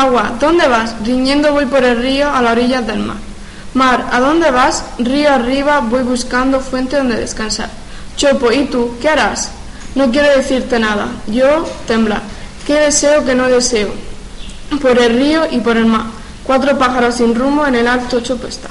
Agua, ¿dónde vas? Riñendo voy por el río a la orilla del mar. Mar, ¿a dónde vas? Río arriba voy buscando fuente donde descansar. Chopo, ¿y tú? ¿Qué harás? No quiero decirte nada. Yo temblar. ¿Qué deseo que no deseo? Por el río y por el mar. Cuatro pájaros sin rumbo en el alto chopo está.